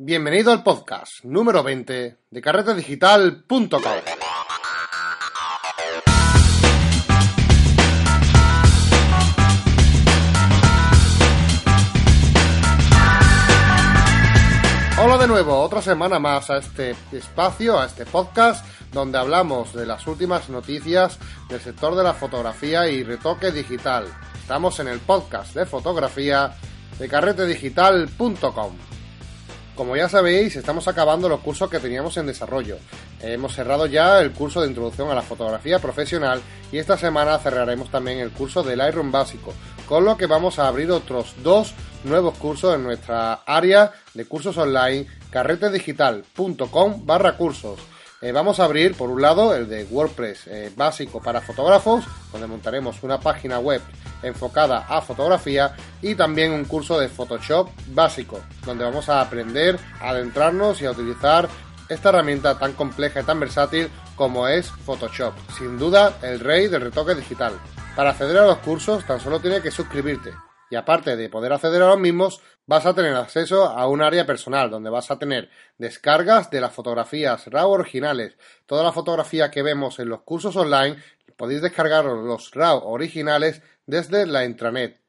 Bienvenido al podcast número 20 de carretedigital.com. Hola de nuevo, otra semana más a este espacio, a este podcast, donde hablamos de las últimas noticias del sector de la fotografía y retoque digital. Estamos en el podcast de fotografía de carretedigital.com. Como ya sabéis, estamos acabando los cursos que teníamos en desarrollo. Hemos cerrado ya el curso de introducción a la fotografía profesional y esta semana cerraremos también el curso del Lightroom básico, con lo que vamos a abrir otros dos nuevos cursos en nuestra área de cursos online carretedigital.com barra cursos. Eh, vamos a abrir por un lado el de WordPress eh, básico para fotógrafos, donde montaremos una página web enfocada a fotografía y también un curso de Photoshop básico, donde vamos a aprender a adentrarnos y a utilizar esta herramienta tan compleja y tan versátil como es Photoshop. Sin duda, el rey del retoque digital. Para acceder a los cursos tan solo tienes que suscribirte y aparte de poder acceder a los mismos, vas a tener acceso a un área personal donde vas a tener descargas de las fotografías RAW originales. Toda la fotografía que vemos en los cursos online podéis descargar los RAW originales desde la intranet.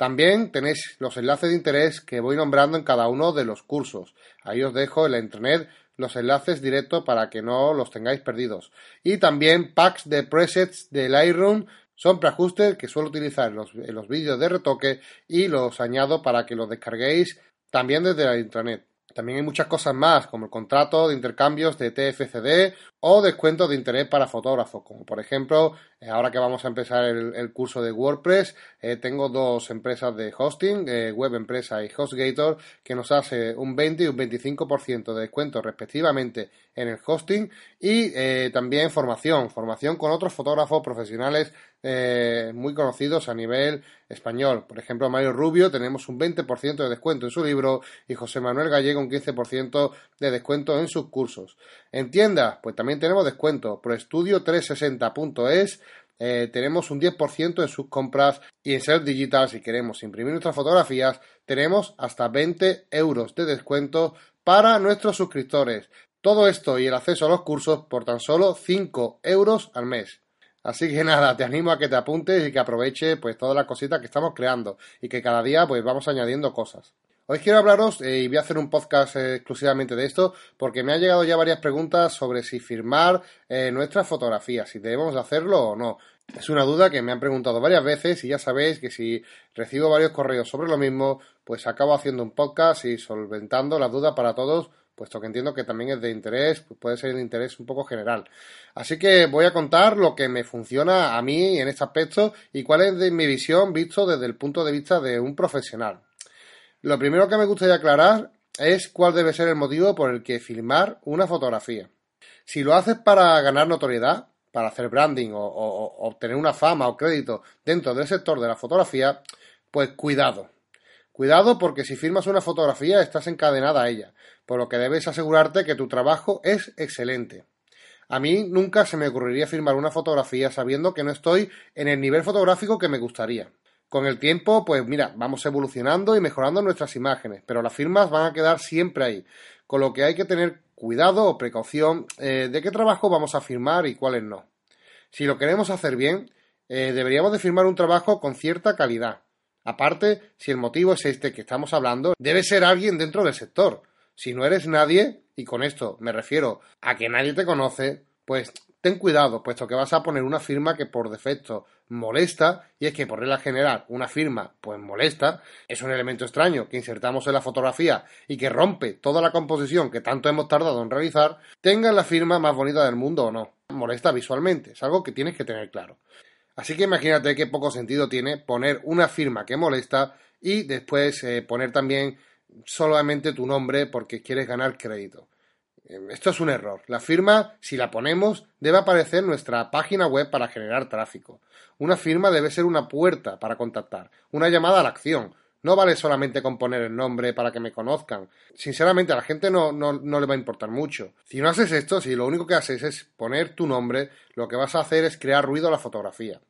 También tenéis los enlaces de interés que voy nombrando en cada uno de los cursos. Ahí os dejo en la intranet los enlaces directos para que no los tengáis perdidos. Y también packs de presets de Lightroom son preajustes que suelo utilizar en los, vídeos de retoque y los añado para que los descarguéis también desde la intranet. También hay muchas cosas más, como el contrato de intercambios de TFCD o descuentos de interés para fotógrafos, como por ejemplo, eh, ahora que vamos a empezar el, curso de WordPress, eh, tengo dos empresas de hosting, eh, Web Empresa y HostGator, que nos hace un 20 y un 25% de descuento respectivamente en el hosting y también formación, formación con otros fotógrafos profesionales eh, muy conocidos a nivel español. Por ejemplo, Mario Rubio tenemos un 20% de descuento en su libro y José Manuel Gallego un 15% de descuento en sus cursos. En tiendas, pues también tenemos descuento. ProEstudio360.es eh, tenemos un 10% en sus compras y en Ser Digital, si queremos imprimir nuestras fotografías, tenemos hasta 20 euros de descuento para nuestros suscriptores. Todo esto y el acceso a los cursos por tan solo 5 euros al mes. Así que nada, te animo a que te apuntes y que aproveche pues todas las cositas que estamos creando y que cada día pues vamos añadiendo cosas. Hoy quiero hablaros eh, y voy a hacer un podcast eh, exclusivamente de esto porque me han llegado ya varias preguntas sobre si firmar eh, nuestras fotografías, si debemos hacerlo o no. Es una duda que me han preguntado varias veces y ya sabéis que si recibo varios correos sobre lo mismo, pues acabo haciendo un podcast y solventando la duda para todos puesto que entiendo que también es de interés, pues puede ser de interés un poco general. Así que voy a contar lo que me funciona a mí en este aspecto y cuál es mi visión visto desde el punto de vista de un profesional. Lo primero que me gustaría aclarar es cuál debe ser el motivo por el que filmar una fotografía. Si lo haces para ganar notoriedad, para hacer branding o obtener una fama o crédito dentro del sector de la fotografía, pues cuidado, Cuidado porque si firmas una fotografía estás encadenada a ella, por lo que debes asegurarte que tu trabajo es excelente. A mí nunca se me ocurriría firmar una fotografía sabiendo que no estoy en el nivel fotográfico que me gustaría. Con el tiempo, pues mira, vamos evolucionando y mejorando nuestras imágenes, pero las firmas van a quedar siempre ahí, con lo que hay que tener cuidado o precaución eh, de qué trabajo vamos a firmar y cuáles no. Si lo queremos hacer bien, eh, deberíamos de firmar un trabajo con cierta calidad, Aparte, si el motivo es este que estamos hablando, debe ser alguien dentro del sector. Si no eres nadie, y con esto me refiero a que nadie te conoce, pues ten cuidado, puesto que vas a poner una firma que por defecto molesta, y es que por regla general una firma pues molesta, es un elemento extraño que insertamos en la fotografía y que rompe toda la composición que tanto hemos tardado en realizar, tenga la firma más bonita del mundo o no. Molesta visualmente, es algo que tienes que tener claro. Así que imagínate qué poco sentido tiene poner una firma que molesta y después eh, poner también solamente tu nombre porque quieres ganar crédito. Eh, esto es un error. La firma, si la ponemos, debe aparecer en nuestra página web para generar tráfico. Una firma debe ser una puerta para contactar, una llamada a la acción, no vale solamente con poner el nombre para que me conozcan. Sinceramente, a la gente no, no, no, le va a importar mucho. Si no haces esto, si lo único que haces es poner tu nombre, lo que vas a hacer es crear ruido a la fotografía.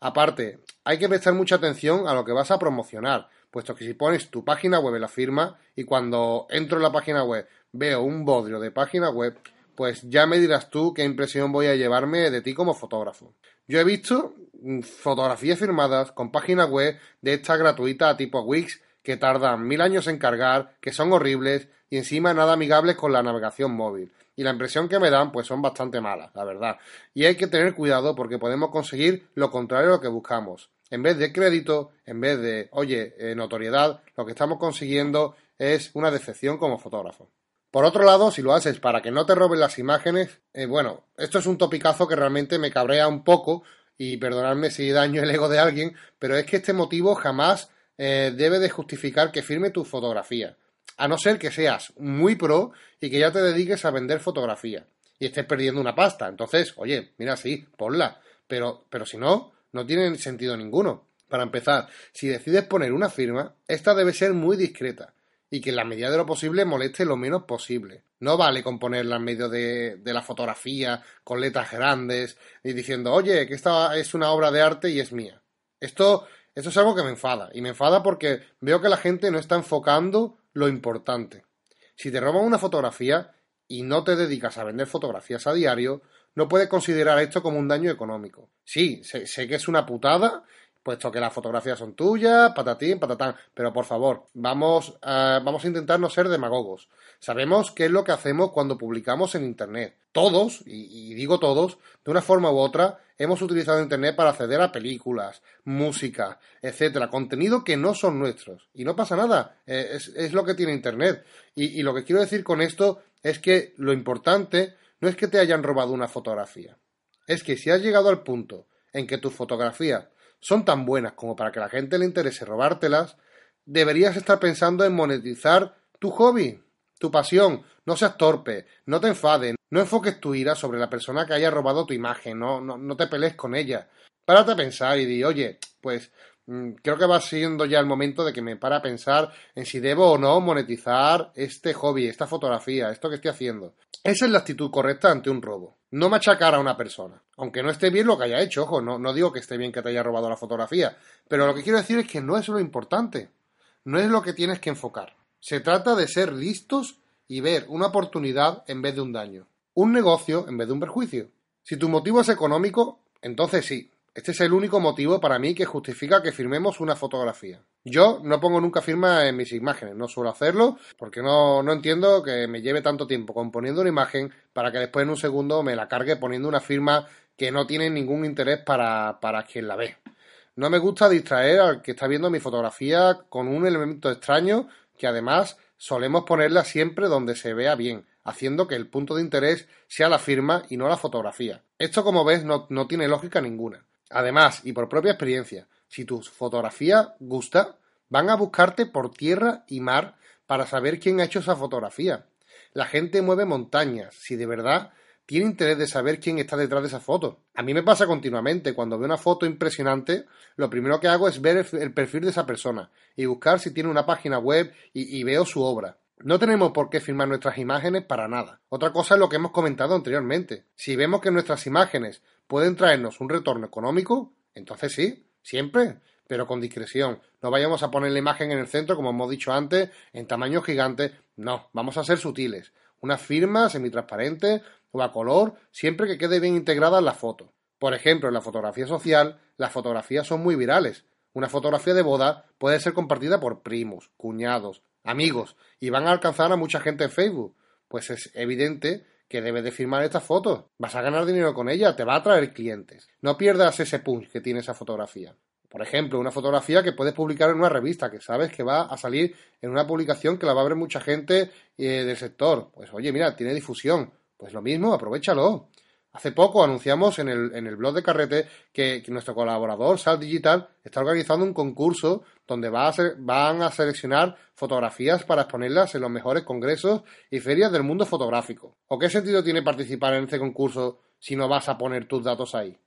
Aparte, hay que prestar mucha atención a lo que vas a promocionar, puesto que si pones tu página web en la firma y cuando entro en la página web veo un bodrio de página web, pues ya me dirás tú qué impresión voy a llevarme de ti como fotógrafo. Yo he visto mm, fotografías firmadas con página web de esta gratuita tipo Wix que tardan mil años en cargar, que son horribles y encima nada amigables con la navegación móvil. Y la impresión que me dan pues son bastante malas, la verdad. Y hay que tener cuidado porque podemos conseguir lo contrario de lo que buscamos. En vez de crédito, en vez de, oye, eh, notoriedad, lo que estamos consiguiendo es una decepción como fotógrafo. Por otro lado, si lo haces para que no te roben las imágenes, eh, bueno, esto es un topicazo que realmente me cabrea un poco y perdonadme si daño el ego de alguien, pero es que este motivo jamás eh, debe de justificar que firme tu fotografía. A no ser que seas muy pro y que ya te dediques a vender fotografía y estés perdiendo una pasta. Entonces, oye, mira, sí, ponla. Pero, pero si no, no tiene sentido ninguno. Para empezar, si decides poner una firma, esta debe ser muy discreta y que en la medida de lo posible moleste lo menos posible. No vale con ponerla en medio de, de la fotografía, con letras grandes, y diciendo, oye, que esta es una obra de arte y es mía. Esto eso es algo que me enfada. Y me enfada porque veo que la gente no está enfocando lo importante. Si te roban una fotografía y no te dedicas a vender fotografías a diario, no puedes considerar esto como un daño económico. Sí, sé que es una putada puesto que las fotografías son tuyas, patatín, patatán. Pero por favor, vamos a, vamos a intentar no ser demagogos. Sabemos qué es lo que hacemos cuando publicamos en Internet. Todos, y, digo todos, de una forma u otra, hemos utilizado Internet para acceder a películas, música, etcétera, contenido que no son nuestros. Y no pasa nada, eh, es, lo que tiene Internet. Y, y lo que quiero decir con esto es que lo importante no es que te hayan robado una fotografía. Es que si has llegado al punto en que tu fotografía son tan buenas como para que la gente le interese robártelas, deberías estar pensando en monetizar tu hobby, tu pasión. No seas torpe, no te enfades, no enfoques tu ira sobre la persona que haya robado tu imagen, no, no, no te pelees con ella. Párate a pensar y di, oye, pues creo que va siendo ya el momento de que me para a pensar en si debo o no monetizar este hobby, esta fotografía, esto que estoy haciendo. Esa es la actitud correcta ante un robo. No machacar a una persona. Aunque no esté bien lo que haya hecho, ojo, no, no digo que esté bien que te haya robado la fotografía. Pero lo que quiero decir es que no es lo importante. No es lo que tienes que enfocar. Se trata de ser listos y ver una oportunidad en vez de un daño. Un negocio en vez de un perjuicio. Si tu motivo es económico, entonces sí, este es el único motivo para mí que justifica que firmemos una fotografía. Yo no pongo nunca firma en mis imágenes, no suelo hacerlo porque no, no entiendo que me lleve tanto tiempo componiendo una imagen para que después en un segundo me la cargue poniendo una firma que no tiene ningún interés para, para quien la ve. No me gusta distraer al que está viendo mi fotografía con un elemento extraño que además solemos ponerla siempre donde se vea bien, haciendo que el punto de interés sea la firma y no la fotografía. Esto, como ves, no, no tiene lógica ninguna. Además, y por propia experiencia, si tu fotografía gusta, van a buscarte por tierra y mar para saber quién ha hecho esa fotografía. La gente mueve montañas, si de verdad tiene interés de saber quién está detrás de esa foto. A mí me pasa continuamente, cuando veo una foto impresionante, lo primero que hago es ver el perfil de esa persona y buscar si tiene una página web y, y veo su obra. No tenemos por qué firmar nuestras imágenes para nada. Otra cosa es lo que hemos comentado anteriormente. Si vemos que nuestras imágenes pueden traernos un retorno económico, entonces sí, siempre, pero con discreción. No vayamos a poner la imagen en el centro, como hemos dicho antes, en tamaño gigante. No, vamos a ser sutiles. Una firma semitransparente o a color, siempre que quede bien integrada en la foto. Por ejemplo, en la fotografía social, las fotografías son muy virales. Una fotografía de boda puede ser compartida por primos, cuñados, amigos, y van a alcanzar a mucha gente en Facebook. Pues es evidente que debes de firmar estas fotos. Vas a ganar dinero con ella, te va a traer clientes. No pierdas ese punch que tiene esa fotografía. Por ejemplo, una fotografía que puedes publicar en una revista, que sabes que va a salir en una publicación que la va a ver mucha gente eh, del sector. Pues oye, mira, tiene difusión. Pues lo mismo, aprovechalo. Hace poco anunciamos en el, en el blog de Carrete que, nuestro colaborador, Sal Digital, está organizando un concurso donde va a van a seleccionar fotografías para exponerlas en los mejores congresos y ferias del mundo fotográfico. ¿O qué sentido tiene participar en este concurso si no vas a poner tus datos ahí?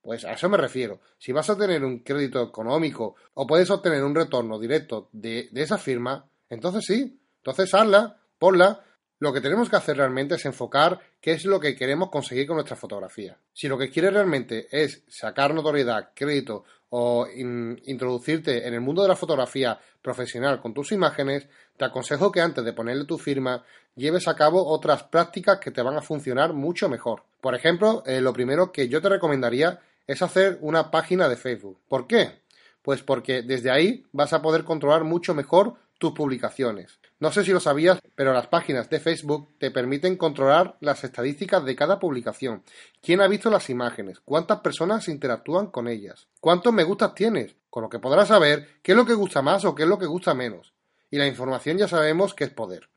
Pues a eso me refiero. Si vas a tener un crédito económico o puedes obtener un retorno directo de, de esa firma, entonces sí, entonces hazla, ponla lo que tenemos que hacer realmente es enfocar qué es lo que queremos conseguir con nuestra fotografía. Si lo que quieres realmente es sacar notoriedad, crédito o introducirte en el mundo de la fotografía profesional con tus imágenes, te aconsejo que antes de ponerle tu firma lleves a cabo otras prácticas que te van a funcionar mucho mejor. Por ejemplo, eh, lo primero que yo te recomendaría es hacer una página de Facebook. ¿Por qué? Pues porque desde ahí vas a poder controlar mucho mejor tus publicaciones. No sé si lo sabías, pero las páginas de Facebook te permiten controlar las estadísticas de cada publicación. ¿Quién ha visto las imágenes? ¿Cuántas personas interactúan con ellas? ¿Cuántos me gustas tienes? Con lo que podrás saber qué es lo que gusta más o qué es lo que gusta menos. Y la información ya sabemos que es poder.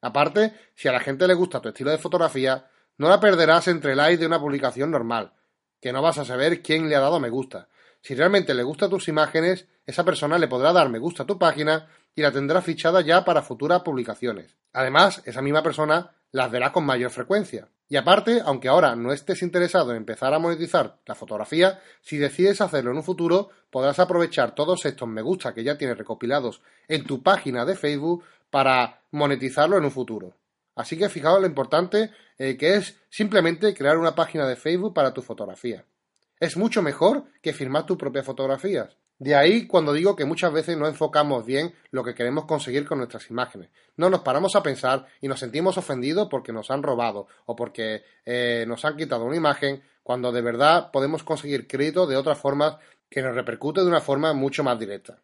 Aparte, si a la gente le gusta tu estilo de fotografía, no la perderás entre likes de una publicación normal, que no vas a saber quién le ha dado me gusta. Si realmente le gustan tus imágenes, esa persona le podrá dar me gusta a tu página y la tendrá fichada ya para futuras publicaciones. Además, esa misma persona las verá con mayor frecuencia. Y aparte, aunque ahora no estés interesado en empezar a monetizar la fotografía, si decides hacerlo en un futuro, podrás aprovechar todos estos me gusta que ya tienes recopilados en tu página de Facebook para monetizarlo en un futuro. Así que fijaos lo importante eh, que es simplemente crear una página de Facebook para tu fotografía. Es mucho mejor que firmar tus propias fotografías. De ahí cuando digo que muchas veces no enfocamos bien lo que queremos conseguir con nuestras imágenes. No nos paramos a pensar y nos sentimos ofendidos porque nos han robado o porque eh, nos han quitado una imagen, cuando de verdad podemos conseguir crédito de otras formas que nos repercute de una forma mucho más directa.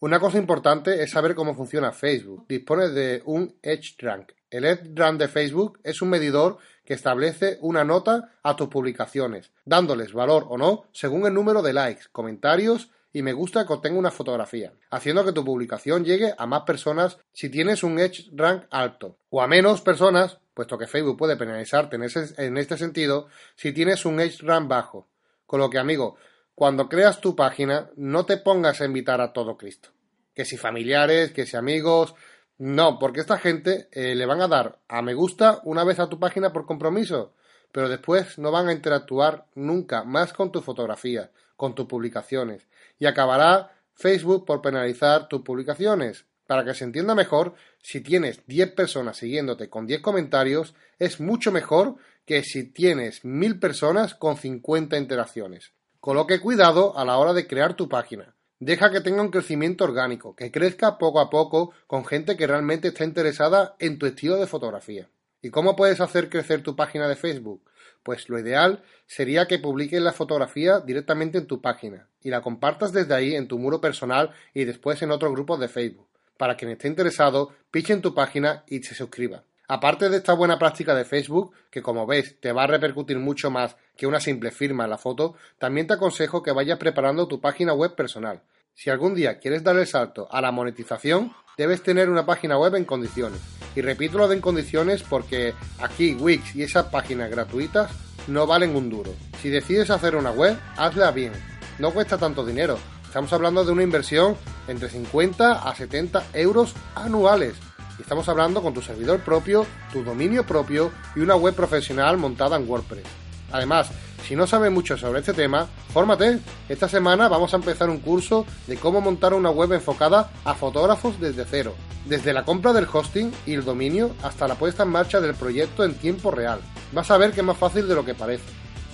Una cosa importante es saber cómo funciona Facebook. Dispone de un Edge Rank. El Edge Rank de Facebook es un medidor que establece una nota a tus publicaciones, dándoles valor o no según el número de likes, comentarios y me gusta que obtenga una fotografía, haciendo que tu publicación llegue a más personas si tienes un Edge Rank alto, o a menos personas, puesto que Facebook puede penalizarte en, en este sentido, si tienes un Edge Rank bajo. Con lo que, amigo, cuando creas tu página, no te pongas a invitar a todo Cristo. Que si familiares, que si amigos, no, porque esta gente eh, le van a dar a me gusta una vez a tu página por compromiso, pero después no van a interactuar nunca más con tu fotografía, con tus publicaciones y acabará Facebook por penalizar tus publicaciones. Para que se entienda mejor, si tienes 10 personas siguiéndote con 10 comentarios, es mucho mejor que si tienes 1000 personas con 50 interacciones. Coloque cuidado a la hora de crear tu página. Deja que tenga un crecimiento orgánico, que crezca poco a poco con gente que realmente está interesada en tu estilo de fotografía. ¿Y cómo puedes hacer crecer tu página de Facebook? Pues lo ideal sería que publiques la fotografía directamente en tu página y la compartas desde ahí en tu muro personal y después en otros grupos de Facebook. Para quien esté interesado, piche en tu página y se suscriba. Aparte de esta buena práctica de Facebook, que como ves te va a repercutir mucho más que una simple firma en la foto, también te aconsejo que vayas preparando tu página web personal. Si algún día quieres dar el salto a la monetización, debes tener una página web en condiciones. Y repito lo de en condiciones porque aquí Wix y esas páginas gratuitas no valen un duro. Si decides hacer una web, hazla bien. No cuesta tanto dinero. Estamos hablando de una inversión entre 50 a 70 euros anuales. Y estamos hablando con tu servidor propio, tu dominio propio y una web profesional montada en WordPress. Además, si no sabes mucho sobre este tema, fórmate. Esta semana vamos a empezar un curso de cómo montar una web enfocada a fotógrafos desde cero, desde la compra del hosting y el dominio hasta la puesta en marcha del proyecto en tiempo real. Vas a ver que es más fácil de lo que parece.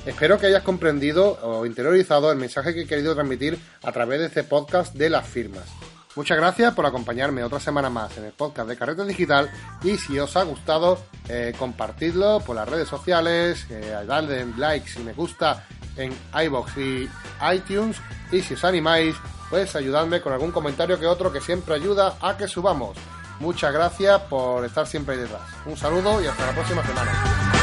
Espero que hayas comprendido o interiorizado el mensaje que he querido transmitir a través de este podcast de las firmas. Muchas gracias por acompañarme otra semana más en el podcast de Carreta Digital y si os ha gustado, eh, compartidlo por las redes sociales, eh, darle likes si me gusta en iBox y iTunes y si os animáis, pues ayudadme con algún comentario que otro que siempre ayuda a que subamos. Muchas gracias por estar siempre detrás. Un saludo y hasta la próxima semana.